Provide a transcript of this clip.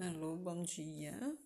Alô, bom dia.